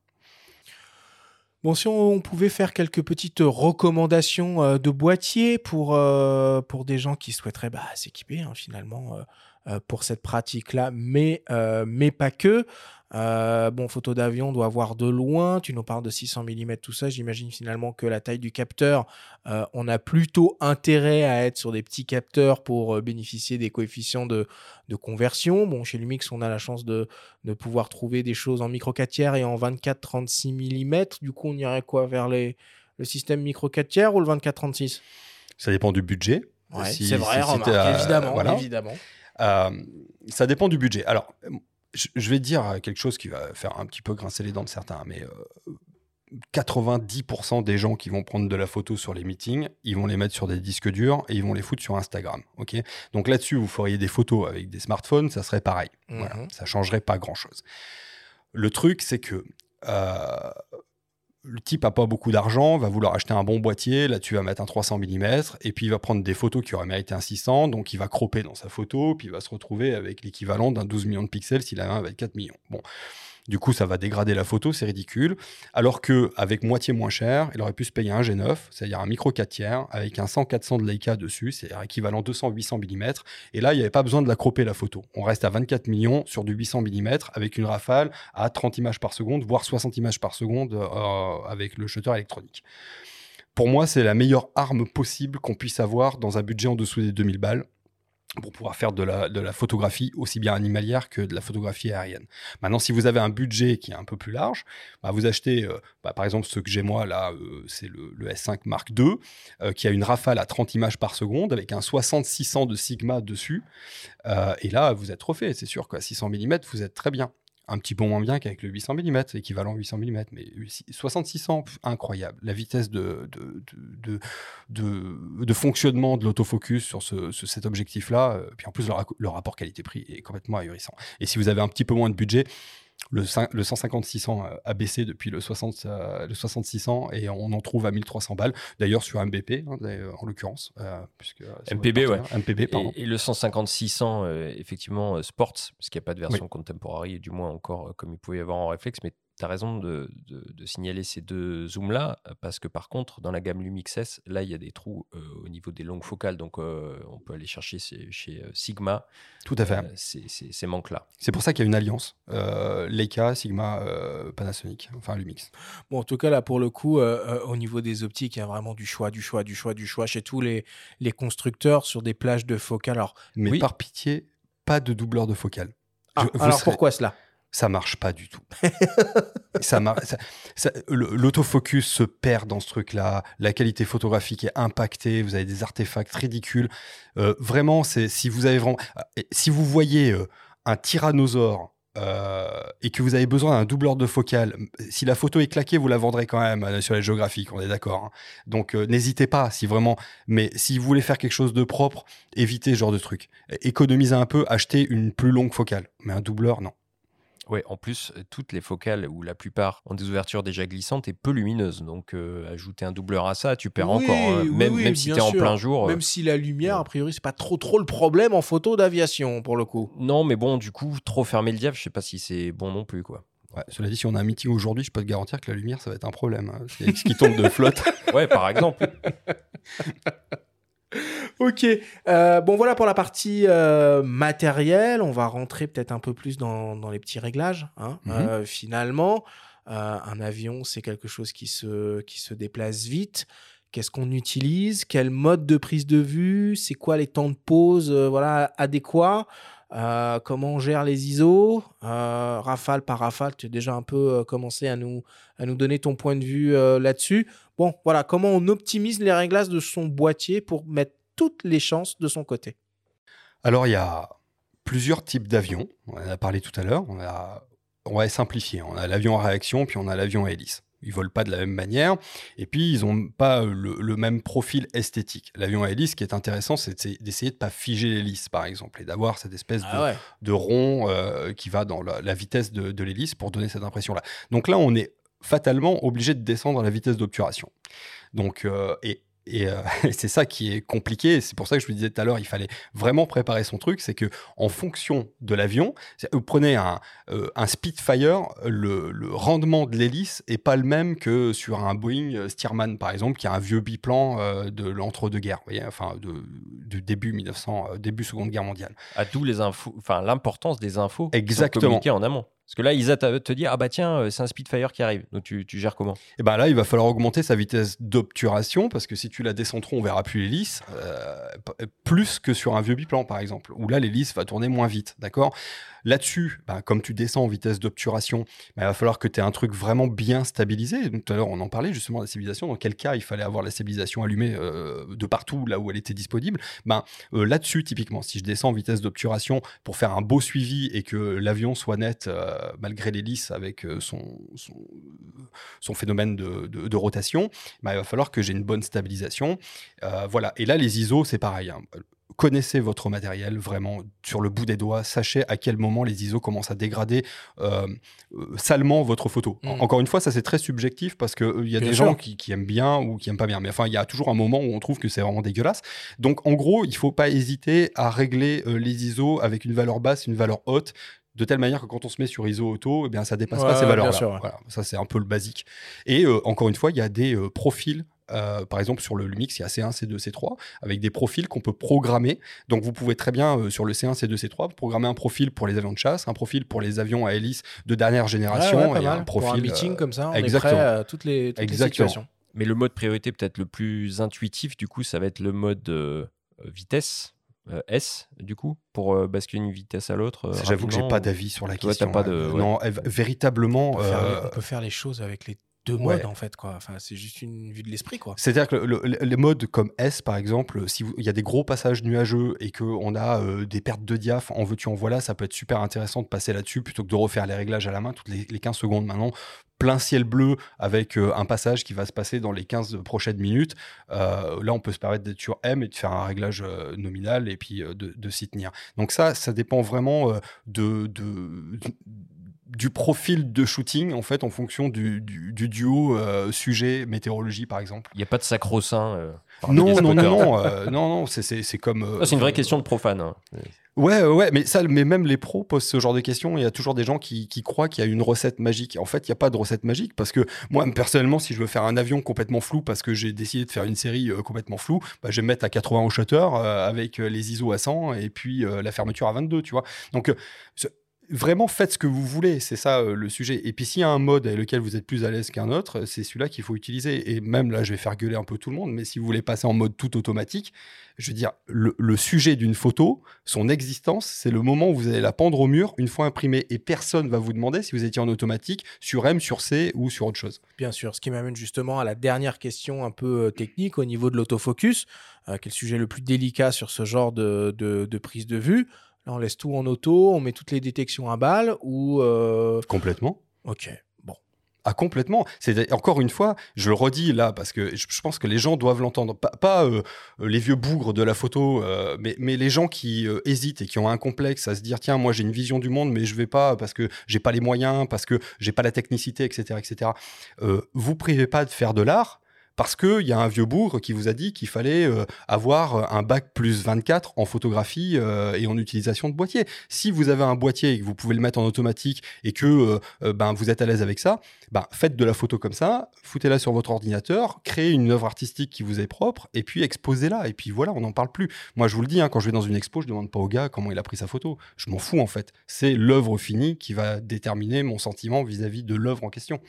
Bon, si on, pouvait faire quelques petites recommandations euh, de boîtiers pour, euh, pour des gens qui souhaiteraient bah, s'équiper hein, finalement euh, pour cette pratique-là, mais, mais pas que. Euh, bon, photo d'avion doit voir de loin. Tu nous parles de 600 mm, tout ça. J'imagine finalement que la taille du capteur, euh, on a plutôt intérêt à être sur des petits capteurs pour euh, bénéficier des coefficients de, conversion. Bon, chez Lumix, on a la chance de, pouvoir trouver des choses en micro 4 tiers et en 24-36 mm. Du coup, on irait quoi vers les, le système micro 4 tiers ou le 24-36 Ça dépend du budget. c'est vrai, évidemment. évidemment. Ça dépend du budget. Alors, je vais dire quelque chose qui va faire un petit peu grincer les dents de certains, mais 90% euh, des gens qui vont prendre de la photo sur les meetings, ils vont les mettre sur des disques durs et ils vont les foutre sur Instagram. Ok? Donc là-dessus, vous feriez des photos avec des smartphones, ça serait pareil. Ça Voilà, mhm. ça changerait pas grand-chose. Le truc, c'est que euh, le type a pas beaucoup d'argent, va vouloir acheter un bon boîtier, là tu vas mettre un 300 mm, et puis il va prendre des photos qui auraient mérité un 600, donc il va cropper dans sa photo, puis il va se retrouver avec l'équivalent d'un 12 millions de pixels s'il a un avec 4 millions. Bon, du coup, ça va dégrader la photo, c'est ridicule. Alors que avec moitié moins cher, il aurait pu se payer un G9, c'est-à-dire un micro 4 tiers, avec un 100-400 de Leica dessus, c'est-à-dire équivalent 200-800 mm. Et là, il n'y avait pas besoin de la cropper la photo. On reste à 24 millions sur du 800 mm avec une rafale à 30 images par seconde, voire 60 images par seconde euh, avec le shutter électronique. Pour moi, c'est la meilleure arme possible qu'on puisse avoir dans un budget en dessous des 2000 balles pour pouvoir faire de la, photographie aussi bien animalière que de la photographie aérienne. Maintenant, si vous avez un budget qui est un peu plus large, bah vous achetez, euh, bah par exemple, ce que j'ai moi là, euh, c'est le, le, S5 Mark II, euh, qui a une rafale à 30 images par seconde avec un 60-600 de Sigma dessus. et là, vous êtes refait, c'est sûr, qu'à 600 mm, vous êtes très bien un petit peu moins bien qu'avec le 800 mm, équivalent 800 mm, mais 6600, incroyable. La vitesse de, de, de, de, fonctionnement de l'autofocus sur ce, cet objectif-là, euh, puis en plus le, rapport qualité-prix est complètement ahurissant. Et si vous avez un petit peu moins de budget, Le, le 150-600 a baissé depuis le 60 le 6600 et on en trouve à 1300 balles. D'ailleurs sur MBP hein, en l'occurrence, puisque MPB ouais. MPB pardon. Et, le 150-600 effectivement sports parce qu'il n'y a pas de version contemporary du moins encore comme il pouvait y avoir en réflexe, mais tu as raison de, signaler ces deux zooms-là, parce que par contre, dans la gamme Lumix S, là, il y a des trous au niveau des longues focales, donc on peut aller chercher chez, Sigma. Tout à fait. ces manques-là. C'est pour ça qu'il y a une alliance. Leica, Sigma, Panasonic, enfin Lumix. Bon, en tout cas, là, pour le coup, au niveau des optiques, il y a vraiment du choix, du choix, du choix, du choix chez tous les, les constructeurs sur des plages de focales. Alors, Mais par pitié, pas de doubleur de focale. Ah, alors pourquoi cela? Ça marche pas du tout. ça, L'autofocus se perd dans ce truc-là. La qualité photographique est impactée. Vous avez des artefacts ridicules. Euh, vraiment, c'est si vous avez vraiment, euh, si vous voyez euh, un tyrannosaure et que vous avez besoin d'un doubleur de focale, si la photo est claquée, vous la vendrez quand même sur les géographiques, on est d'accord. Hein. Donc n'hésitez pas, si vraiment. Mais si vous voulez faire quelque chose de propre, évitez ce genre de truc. Économisez un peu, achetez une plus longue focale. Mais un doubleur, non. Ouais, en plus, toutes les focales, ou la plupart, ont des ouvertures déjà glissantes et peu lumineuses. Donc, euh, ajouter un doubleur à ça, tu perds encore. Hein. même, même si tu es en plein jour. Même euh, si la lumière, a priori, c'est pas trop trop le problème en photo d'aviation, pour le coup. Non, mais bon, du coup, trop fermer le diaph, je sais pas si c'est bon non plus, quoi. Ouais, cela dit, si on a un meeting aujourd'hui, je peux te garantir que la lumière, ça va être un problème. Hein, ce qui tombe de flotte. ouais, par exemple. ok. Euh, bon, voilà pour la partie euh, matérielle. On va rentrer peut-être un peu plus dans, les petits réglages. Hein. Mhm. Euh, finalement, un avion, c'est quelque chose qui se, qui se déplace vite. Qu'est-ce qu'on utilise? Quel mode de prise de vue? C'est quoi les temps de pause voilà, adéquats? Comment on gère les ISO, rafale par rafale, tu as déjà un peu commencé à nous, à nous donner ton point de vue là-dessus. Bon, voilà, comment on optimise les réglages de son boîtier pour mettre toutes les chances de son côté? Alors, il y a plusieurs types d'avions. On en a parlé tout à l'heure. On, on va simplifier. On a l'avion à réaction, puis on a l'avion à hélice. Ils volent pas de la même manière, et puis ils n'ont pas le, même profil esthétique. L'avion à hélice, ce qui est intéressant, c'est d'essayer de pas figer l'hélice, par exemple, et d'avoir cette espèce ah de, rond euh, qui va dans la, vitesse de, de l'hélice pour donner cette impression-là. Donc là, on est fatalement obligé de descendre à la vitesse d'obturation. Donc, euh, et, euh, et, c'est ça qui est compliqué. C'est pour ça que je vous disais tout à l'heure, il fallait vraiment préparer son truc. C'est que en fonction de l'avion, vous prenez un, euh, un Spitfire, le, rendement de l'hélice est pas le même que sur un Boeing Stearman, par exemple, qui a un vieux biplan de l'entre-deux-guerres, enfin de, du début 1900, début Seconde Guerre mondiale. À d'où les infos, enfin l'importance des infos Exactement. en amont. Parce que là, ils te, dire ah bah tiens, euh, c'est un Spitfire qui arrive. Donc tu, tu gères comment? Et eh bah là, il va falloir augmenter sa vitesse d'obturation parce que si tu la descends trop, on verra plus l'hélice, euh, plus que sur un vieux biplan par exemple, où là l'hélice va tourner moins vite, d'accord? Là-dessus, bah, comme tu descends en vitesse d'obturation, bah, il va falloir que tu aies un truc vraiment bien stabilisé. tout à l'heure, on en parlait justement de la stabilisation. Dans quel cas il fallait avoir la stabilisation allumée euh, de partout là où elle était disponible? Ben, Là-dessus, typiquement, si je descends en vitesse d'obturation pour faire un beau suivi et que l'avion soit net malgré l'hélice avec son, son, phénomène de, rotation, ben, il va falloir que j'ai une bonne stabilisation. voilà. Et là, les ISO, c'est pareil. Hein connaissez votre matériel vraiment sur le bout des doigts, sachez à quel moment les ISO commencent à dégrader euh, euh, salement votre photo. Mm. Encore une fois, ça c'est très subjectif parce qu'il il y a des gens qui, aiment bien ou qui aiment pas bien. Mais enfin, il y a toujours un moment où on trouve que c'est vraiment dégueulasse. Donc en gros, il faut pas hésiter à régler euh, les ISO avec une valeur basse, une valeur haute de telle manière que quand on se met sur ISO auto, eh bien ça dépasse pas ces valeurs-là. Voilà, ça c'est un peu le basique. Et encore une fois, il y a des profils euh, par exemple, sur le Lumix, il y a C1, C2, C3, avec des profils qu'on peut programmer. Donc, vous pouvez très bien, euh, sur le C1, C2, C3, programmer un profil pour les avions de chasse, un profil pour les avions à hélice de dernière génération, et un profil. Pour un meeting euh, comme ça, on est prêt à toutes les, toutes les situations. Mais le mode priorité, peut-être le plus intuitif, du coup, ça va être le mode vitesse. S du coup pour basculer une vitesse à l'autre J'avoue que j'ai pas d'avis sur la question. Pas de, Non, véritablement. on peut, faire les choses avec les deux modes en fait quoi. Enfin, c'est juste une vue de l'esprit quoi. C'est-à-dire que les modes comme S par exemple, si il y a des gros passages nuageux et que on a euh, des pertes de diaph en veux-tu en voilà, ça peut être super intéressant de passer là-dessus plutôt que de refaire les réglages à la main toutes les, 15 secondes maintenant. Plein ciel bleu avec euh, un passage qui va se passer dans les 15 prochaines minutes. Euh, là, on peut se permettre d'être sur M et de faire un réglage nominal et puis de, s'y tenir. Donc ça, ça dépend vraiment de, de du profil de shooting en fait en fonction du, du, du duo euh, sujet météorologie par exemple. Il n'y a pas de sacro-saint. euh, Non non non non euh, non non c'est c'est c'est comme c'est une vraie question de profane. hein. Ouais, ouais, mais ça, mais même les pros posent ce genre de questions. Il y a toujours des gens qui, qui croient qu'il y a une recette magique. En fait, il n'y a pas de recette magique parce que moi, personnellement, si je veux faire un avion complètement flou parce que j'ai décidé de faire une série complètement floue, bah, je vais me mettre à 80 au shutter avec les ISO à 100 et puis la fermeture à 22, tu vois. Donc, Vraiment, faites ce que vous voulez, c'est ça euh, le sujet. Et puis, s'il y a un mode avec lequel vous êtes plus à l'aise qu'un autre, euh, c'est celui-là qu'il faut utiliser. Et même là, je vais faire gueuler un peu tout le monde, mais si vous voulez passer en mode tout automatique, je veux dire, le, sujet d'une photo, son existence, c'est le moment où vous allez la pendre au mur une fois imprimée. Et personne va vous demander si vous étiez en automatique sur M, sur C ou sur autre chose. Bien sûr, ce qui m'amène justement à la dernière question un peu euh, technique au niveau de l'autofocus, euh, qui est le sujet le plus délicat sur ce genre de prise de vue. Là, on laisse tout en auto, on met toutes les détections à balles ou... euh, Complètement. Ok, bon. Ah, complètement. C'est encore une fois, je le redis là parce que je, je pense que les gens doivent l'entendre. Pas, pas, euh, les vieux bougres de la photo, euh, mais, mais les gens qui euh, hésitent et qui ont un complexe à se dire tiens, moi j'ai une vision du monde, mais je vais pas parce que j'ai pas les moyens, parce que j'ai pas la technicité, etc., etc. Euh, vous privez pas de faire de l'art. Parce qu'il y a un vieux bougre qui vous a dit qu'il fallait euh, avoir un bac plus 24 en photographie euh, et en utilisation de boîtier. Si vous avez un boîtier et que vous pouvez le mettre en automatique et que euh, euh, ben, vous êtes à l'aise avec ça, bah, faites de la photo comme ça, foutez-la sur votre ordinateur, créez une œuvre artistique qui vous est propre, et puis exposez-la. Et puis voilà, on n'en parle plus. Moi, je vous le dis, hein, quand je vais dans une expo, je demande pas au gars comment il a pris sa photo. Je m'en fous, en fait. C'est l'œuvre finie qui va déterminer mon sentiment vis-à-vis de l'œuvre en question.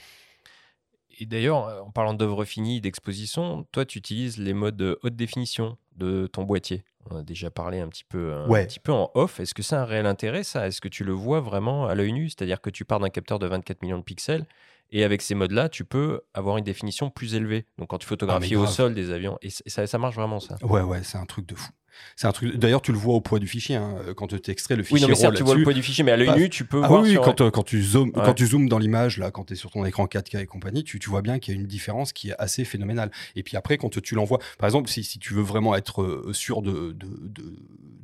Et d'ailleurs, euh, en parlant d'œuvres finies, d'exposition, toi, tu utilises les modes de haute définition de ton boîtier. On a déjà parlé un petit peu, un Ouais. petit peu en off. Est-ce que c'est un réel intérêt, ça? Est-ce que tu le vois vraiment à l'œil nu? C'est-à-dire que tu pars d'un capteur de 24 millions de pixels et avec ces modes-là, tu peux avoir une définition plus élevée. Donc, quand tu photographies au sol des avions, et ça, ça marche vraiment, ça Ouais, ouais, c'est un truc de fou. C'est un truc. D'ailleurs, tu le vois au poids du fichier. hein, Quand tu extrais le Oui, fichier non, mais certes, tu vois le poids du fichier, mais à l'œil nu, tu peux Ah voir oui, oui, sur- quand, euh, quand tu zoomes, Ouais. quand tu zoomes dans l'image, là, quand tu es sur ton écran 4K et compagnie, tu, tu vois bien qu'il y a une différence qui est assez phénoménale. Et puis après, quand tu l'envoies, par exemple, si, si tu veux vraiment être euh, sûr de, de- de-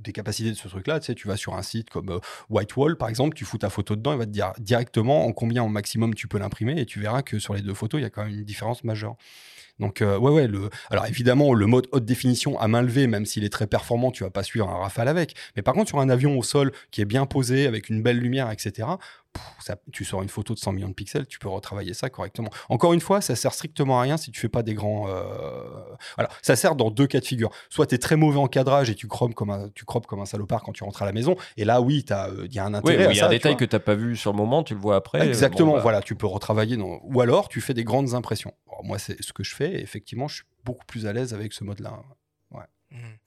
des capacités de ce truc-là, tu sais, tu vas sur un site comme euh, Whitewall, par exemple, tu fous ta photo dedans, il va te dire directement en combien au maximum tu peux l'imprimer, et tu verras que sur les deux photos, il y a quand même une différence majeure. Donc, euh, ouais, ouais. Le... Alors, évidemment, le mode haute définition à main levée, même s'il est très performant, tu vas pas suivre un rafale avec. Mais par contre, sur un avion au sol qui est bien posé, avec une belle lumière, etc., pff, ça- tu sors une photo de 100 millions de pixels, tu peux retravailler ça correctement. Encore une fois, ça sert strictement à rien si tu fais pas des grands. euh, Voilà, ça sert dans deux cas de figure. Soit tu es très mauvais en cadrage et tu croppes comme un, tu comme un salopard quand tu rentres à la maison. Et là, oui, il y a un intérêt. il y a un ça, détail que tu n'as pas vu sur le moment, tu le vois après. Exactement, Bon, bah, voilà, tu peux retravailler. Dans... Ou alors, tu fais des grandes impressions. Alors, moi, c'est ce que je fais. Et effectivement, je suis beaucoup plus à l'aise avec ce mode-là. Mhm.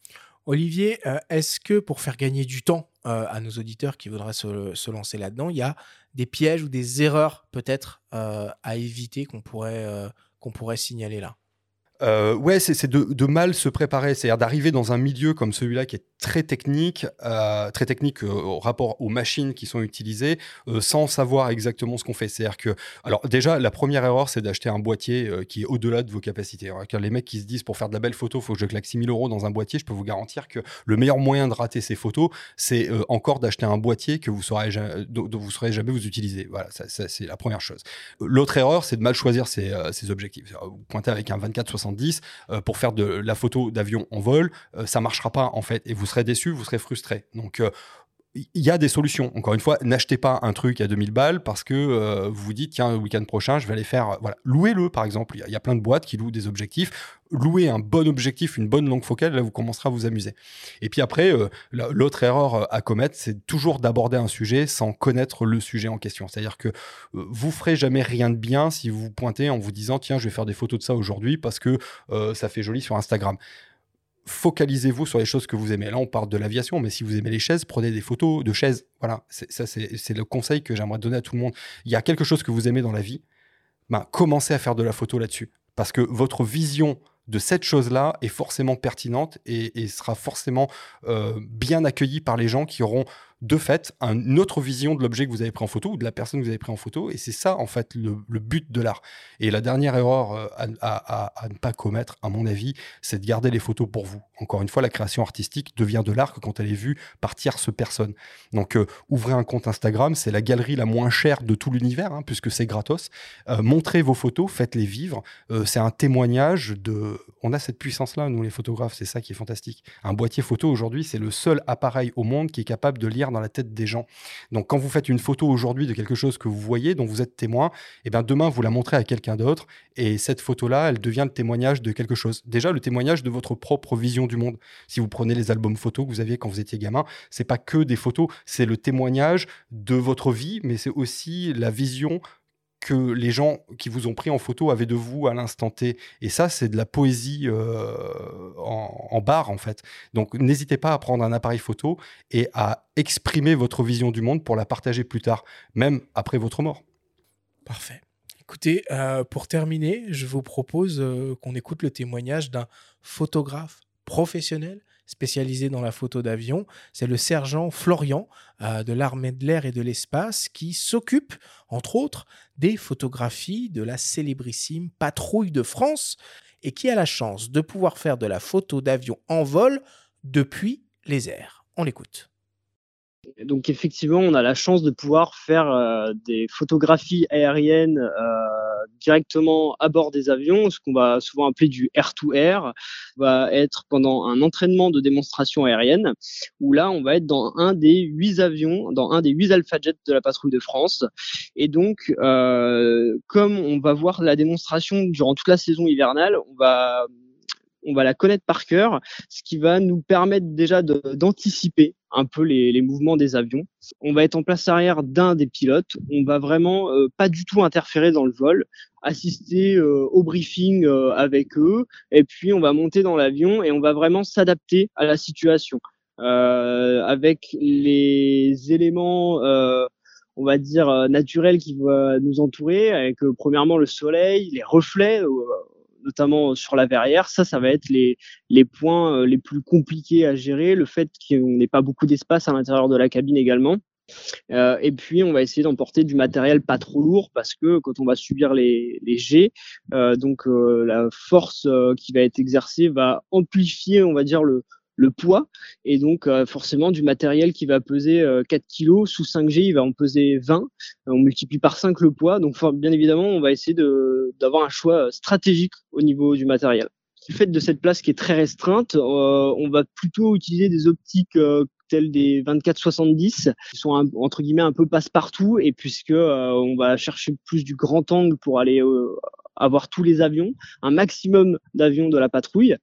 Olivier, euh, est-ce que pour faire gagner du temps euh, à nos auditeurs qui voudraient se, se lancer là-dedans, il y a des pièges ou des erreurs peut-être euh, à éviter qu'on pourrait, qu'on pourrait signaler là? Ouais, c'est c'est de, de mal se préparer, c'est-à-dire d'arriver dans un milieu comme celui-là qui est très technique, euh, très technique euh, au rapport aux machines qui sont utilisées, euh, sans savoir exactement ce qu'on fait. C'est-à-dire que, alors déjà, la première erreur, c'est d'acheter un boîtier qui est au-delà de vos capacités. Les mecs qui se disent pour faire de la belle photo, faut que je claque 6000 euros dans un boîtier, je peux vous garantir que le meilleur moyen de rater ces photos, c'est encore d'acheter un boîtier que vous saurez saurez jamais vous utiliser. Voilà, c'est la première chose. L'autre erreur, c'est de mal choisir ses, objectifs. Vous pointez avec un 24-70 euh, pour faire de la photo d'avion en vol, ça marchera pas en fait, et vous déçu, vous serez frustré. Donc euh, il y a des solutions. Encore une fois, n'achetez pas un truc à 2000 balles parce que euh, vous vous dites, tiens, le week-end prochain, je vais aller faire. Voilà. Louez-le, par exemple. Il y a- plein de boîtes qui louent des objectifs. Louez un bon objectif, une bonne longue focale, là, vous commencerez à vous amuser. Et puis après, euh, la- l'autre erreur à commettre, c'est toujours d'aborder un sujet sans connaître le sujet en question. C'est-à-dire que euh, vous ferez jamais rien de bien si vous vous pointez en vous disant, tiens, je vais faire des photos de ça aujourd'hui parce que ça fait joli sur Instagram focalisez-vous sur les choses que vous aimez. Là, on parle de l'aviation, mais si vous aimez les chaises, prenez des photos de chaises. Voilà, ça, c'est, le conseil que j'aimerais donner à tout le monde. Il y a quelque chose que vous aimez dans la vie, ben, commencez à faire de la photo là-dessus. Parce que votre vision de cette chose-là est forcément pertinente et, et sera forcément euh, bien accueillie par les gens qui auront de fait une autre vision de l'objet que vous avez pris en photo ou de la personne que vous avez pris en photo. Et c'est ça, en fait, le, but de l'art. Et la dernière erreur euh, à, ne pas commettre, à mon avis, c'est de garder les photos pour vous. Encore une fois, la création artistique devient de l'art quand elle est vue par tierce personne. Donc, euh, ouvrez un compte Instagram, c'est la galerie la moins chère de tout l'univers, hein, puisque c'est gratos. Euh, montrez vos photos, faites-les vivre. c'est un témoignage de. On a cette puissance-là, nous les photographes, c'est ça qui est fantastique. Un boîtier photo aujourd'hui, c'est le seul appareil au monde qui est capable de lire dans la tête des gens. Donc quand vous faites une photo aujourd'hui de quelque chose que vous voyez, dont vous êtes témoin, et eh bien demain vous la montrez à quelqu'un d'autre et cette photo-là, elle devient le témoignage de quelque chose. Déjà le témoignage de votre propre vision du monde. Si vous prenez les albums photos que vous aviez quand vous étiez gamin, c'est pas que des photos, c'est le témoignage de votre vie, mais c'est aussi la vision que les gens qui vous ont pris en photo avaient de vous à l'instant T. Et ça, c'est de la poésie euh, en, barre, en fait. Donc, n'hésitez pas à prendre un appareil photo et à exprimer votre vision du monde pour la partager plus tard, même après votre mort. Parfait. Écoutez, euh, pour terminer, je vous propose euh, qu'on écoute le témoignage d'un photographe professionnel spécialisé dans la photo d'avion. C'est le sergent Florian euh, de l'armée de l'air et de l'espace qui s'occupe, entre autres, des photographies de la célébrissime patrouille de France et qui a la chance de pouvoir faire de la photo d'avion en vol depuis les airs. On l'écoute. Donc effectivement, on a la chance de pouvoir faire euh, des photographies aériennes euh, directement à bord des avions, ce qu'on va souvent appeler du air-to-air, va être pendant un entraînement de démonstration aérienne, où là, on va être dans un des huit avions, dans un des huit Alpha Jets de la patrouille de France. Et donc, euh, comme on va voir la démonstration durant toute la saison hivernale, on va on va la connaître par cœur, ce qui va nous permettre déjà d'anticiper un peu les, mouvements des avions. On va être en place arrière d'un des pilotes. On va vraiment euh, pas du tout interférer dans le vol, assister euh, au briefing euh, avec eux, et puis on va monter dans l'avion et on va vraiment s'adapter à la situation avec les éléments on va dire naturels qui vont nous entourer avec premièrement le soleil, les reflets notamment sur la verrière. Ça, ça va être les, points euh, les plus compliqués à gérer, le fait qu'on n'ait pas beaucoup d'espace à l'intérieur de la cabine également. Euh, et puis, on va essayer d'emporter du matériel pas trop lourd parce que quand on va subir les, jets, euh, donc euh, la force euh, qui va être exercée va amplifier, on va dire, le, le poids. Et donc euh, forcément du matériel qui va peser 4 euh, kg sous 5G il va en peser 20 on multiplie par 5 le poids. Donc bien évidemment on va essayer d'avoir un choix stratégique au niveau du matériel. Du fait de cette place qui est très restreinte euh, on va plutôt utiliser des optiques telles des 24-70 qui sont entre guillemets un peu passe-partout. Et puisque on va chercher plus du grand angle pour aller avoir tous les avions, un maximum d'avions de la patrouille.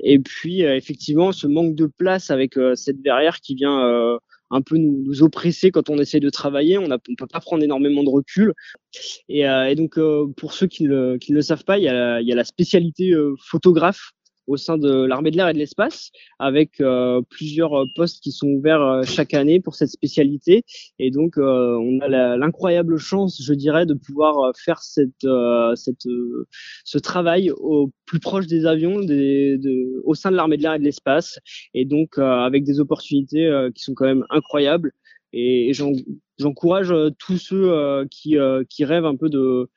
Et puis, euh, effectivement, ce manque de place avec euh, cette verrière qui vient euh, un peu nous, oppresser quand on essaie de travailler. On ne peut pas prendre énormément de recul. Et, et donc, pour ceux qui ne le, savent pas, il y a, il y a la spécialité photographe au sein de l'armée de l'air et de l'espace, avec euh, plusieurs euh, postes qui sont ouverts euh, chaque année pour cette spécialité. Et donc, on a l'incroyable chance, je dirais, de pouvoir faire cette, cette, ce travail au plus proche des avions, des, de, au sein de l'armée de l'air et de l'espace, et donc avec des opportunités qui sont quand même incroyables. Et, j'encourage euh, tous ceux euh, qui, euh, qui rêvent un peu de,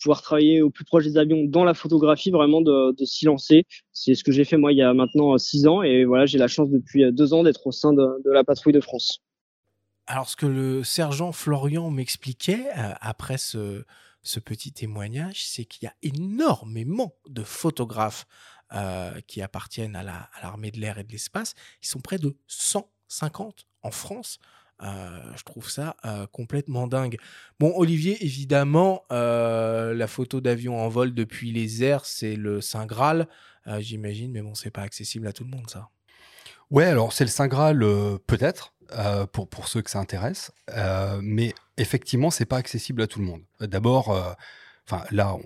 pouvoir travailler au plus proche des avions dans la photographie, vraiment de, de s'y lancer. C'est ce que j'ai fait moi il y a maintenant six ans et voilà, j'ai la chance depuis deux ans d'être au sein de, la patrouille de France. Alors ce que le sergent Florian m'expliquait après ce petit témoignage, c'est qu'il y a énormément de photographes qui appartiennent à l'armée de l'air et de l'espace. Ils sont près de 150 en France. Euh, je trouve ça euh, complètement dingue. Bon, Olivier, évidemment, euh, la photo d'avion en vol depuis les airs, c'est le Saint Graal, j'imagine, mais bon, c'est pas accessible à tout le monde, ça. Ouais, alors c'est le Saint Graal, peut-être, pour, pour ceux que ça intéresse, mais effectivement, c'est pas accessible à tout le monde. D'abord, Enfin, là,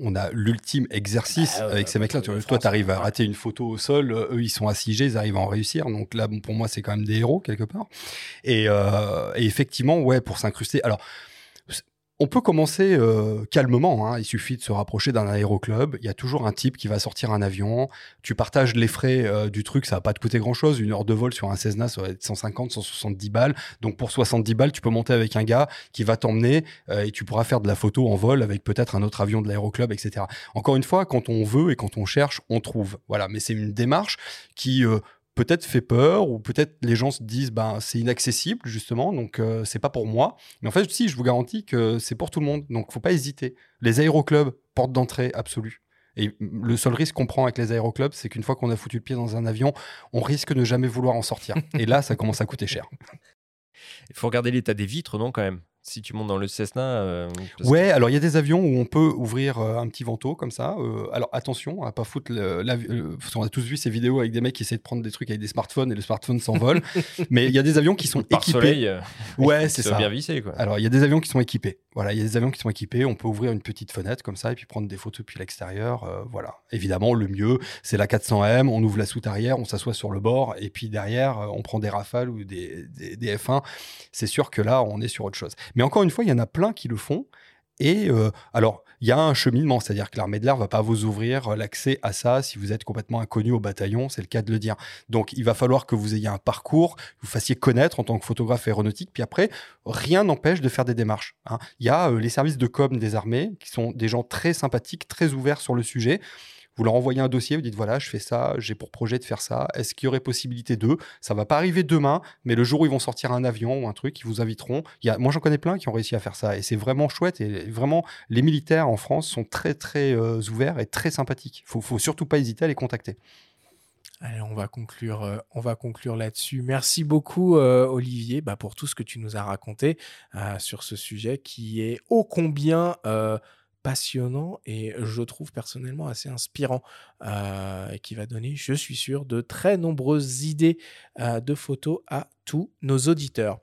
on, a l'ultime exercice ah avec ces mecs-là. Toi, tu arrives à rater une photo au sol, euh, eux, ils sont assiégés, ils arrivent à en réussir. Donc là, bon, pour moi, c'est quand même des héros quelque part. Et, euh, et effectivement, ouais, pour s'incruster. Alors, on peut commencer euh, calmement. Hein. Il suffit de se rapprocher d'un aéroclub. Il y a toujours un type qui va sortir un avion. Tu partages les frais euh, du truc, ça va pas te coûter grand chose. Une heure de vol sur un Cessna, ça va être 150, 170 balles. Donc pour 70 balles, tu peux monter avec un gars qui va t'emmener euh, et tu pourras faire de la photo en vol avec peut-être un autre avion de l'aéroclub, etc. Encore une fois, quand on veut et quand on cherche, on trouve. Voilà. Mais c'est une démarche qui peut-être fait peur ou peut-être les gens se disent ben c'est inaccessible justement donc euh, c'est pas pour moi. Mais en fait si je vous garantis que c'est pour tout le monde donc faut pas hésiter. Les aéroclubs porte d'entrée absolue. Et le seul risque qu'on prend avec les aéroclubs c'est qu'une fois qu'on a foutu le pied dans un avion on risque de jamais vouloir en sortir. Et là ça commence à coûter cher. Il faut regarder l'état des vitres non quand même? Si tu montes dans le Cessna. Euh, ouais, alors il y a des avions où on peut ouvrir euh, un petit vantaux comme ça. Euh, alors attention à pas foutre. La, on a tous vu ces vidéos avec des mecs qui essaient de prendre des trucs avec des smartphones et le smartphone s'envole. mais il y a des avions qui sont Par équipés. Soleil, ouais, c'est ça. bien vissé, quoi. Alors il y a des avions qui sont équipés. Voilà, il y a des avions qui sont équipés. On peut ouvrir une petite fenêtre comme ça et puis prendre des photos depuis l'extérieur. voilà. Évidemment, le mieux, c'est la 400M. On ouvre la soute arrière, on s'assoit sur le bord et puis derrière, on prend des Rafales ou des, des, des F1. C'est sûr que là, on est sur autre chose. Mais encore une fois, il y en a plein qui le font. Et euh, alors, il y a un cheminement, c'est-à-dire que l'armée de l'air va pas vous ouvrir l'accès à ça si vous êtes complètement inconnu au bataillon, c'est le cas de le dire. Donc, il va falloir que vous ayez un parcours, que vous fassiez connaître en tant que photographe aéronautique, puis après, rien n'empêche de faire des démarches. Hein. Il y a euh, les services de com des armées, qui sont des gens très sympathiques, très ouverts sur le sujet. Vous leur envoyez un dossier, vous dites voilà, je fais ça, j'ai pour projet de faire ça. Est-ce qu'il y aurait possibilité d'eux? Ça va pas arriver demain, mais le jour où ils vont sortir un avion ou un truc, ils vous inviteront. Il moi, j'en connais plein qui ont réussi à faire ça et c'est vraiment chouette. Et vraiment, les militaires en France sont très très euh, ouverts et très sympathiques. Faut, faut surtout pas hésiter à les contacter. Allez, on va conclure, euh, conclure là-dessus. Merci beaucoup, euh, Olivier, bah, pour tout ce que tu nous as raconté sur ce sujet qui est ô combien passionnant et je trouve personnellement assez inspirant euh, et qui va donner, je suis sûr, de très nombreuses idées euh, de photos à tous nos auditeurs.